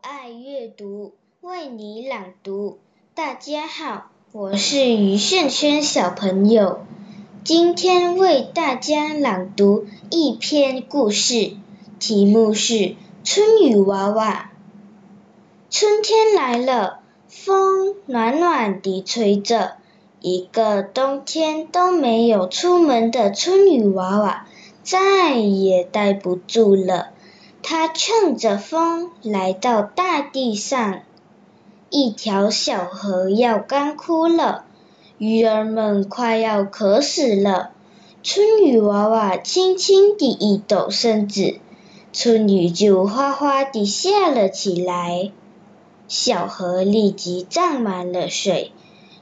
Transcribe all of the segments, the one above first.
爱阅读为你朗读。大家好，我是于炫轩小朋友，今天为大家朗读一篇故事，题目是《春雨娃娃》。春天来了，风暖暖地吹着，一个冬天都没有出门的春雨娃娃再也待不住了。它乘着风来到大地上，一条小河要干枯了，鱼儿们快要渴死了。春雨娃娃轻轻地一抖身子，春雨就哗哗地下了起来，小河立即涨满了水，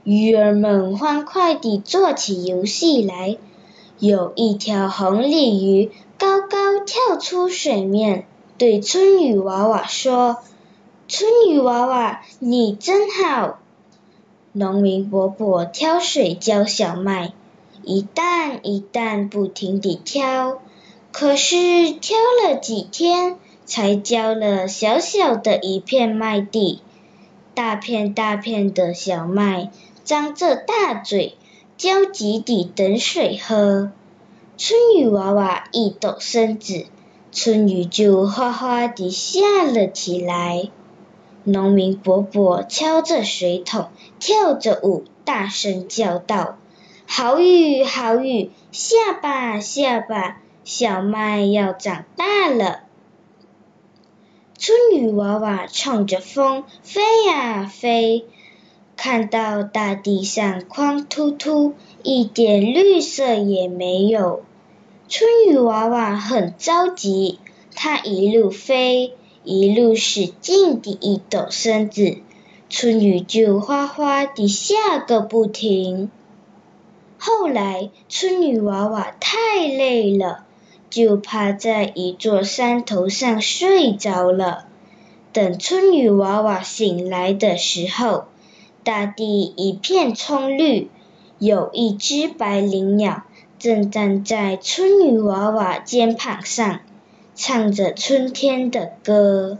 鱼儿们欢快地做起游戏来。有一条红鲤鱼高高跳出水面。对春雨娃娃说：“春雨娃娃，你真好。”农民伯伯挑水浇小麦，一担一担不停地挑，可是挑了几天，才浇了小小的一片麦地。大片大片的小麦张着大嘴，焦急地等水喝。春雨娃娃一抖身子。春雨就哗哗地下了起来，农民伯伯敲着水桶，跳着舞，大声叫道：“好雨，好雨，下吧，下吧，小麦要长大了。”春雨娃娃冲着风飞呀飞，看到大地上光秃秃，一点绿色也没有。春雨娃娃很着急，它一路飞，一路使劲地一抖身子，春雨就哗哗地下个不停。后来，春雨娃娃太累了，就趴在一座山头上睡着了。等春雨娃娃醒来的时候，大地一片葱绿，有一只白灵鸟。正站在春雨娃娃肩膀上，唱着春天的歌。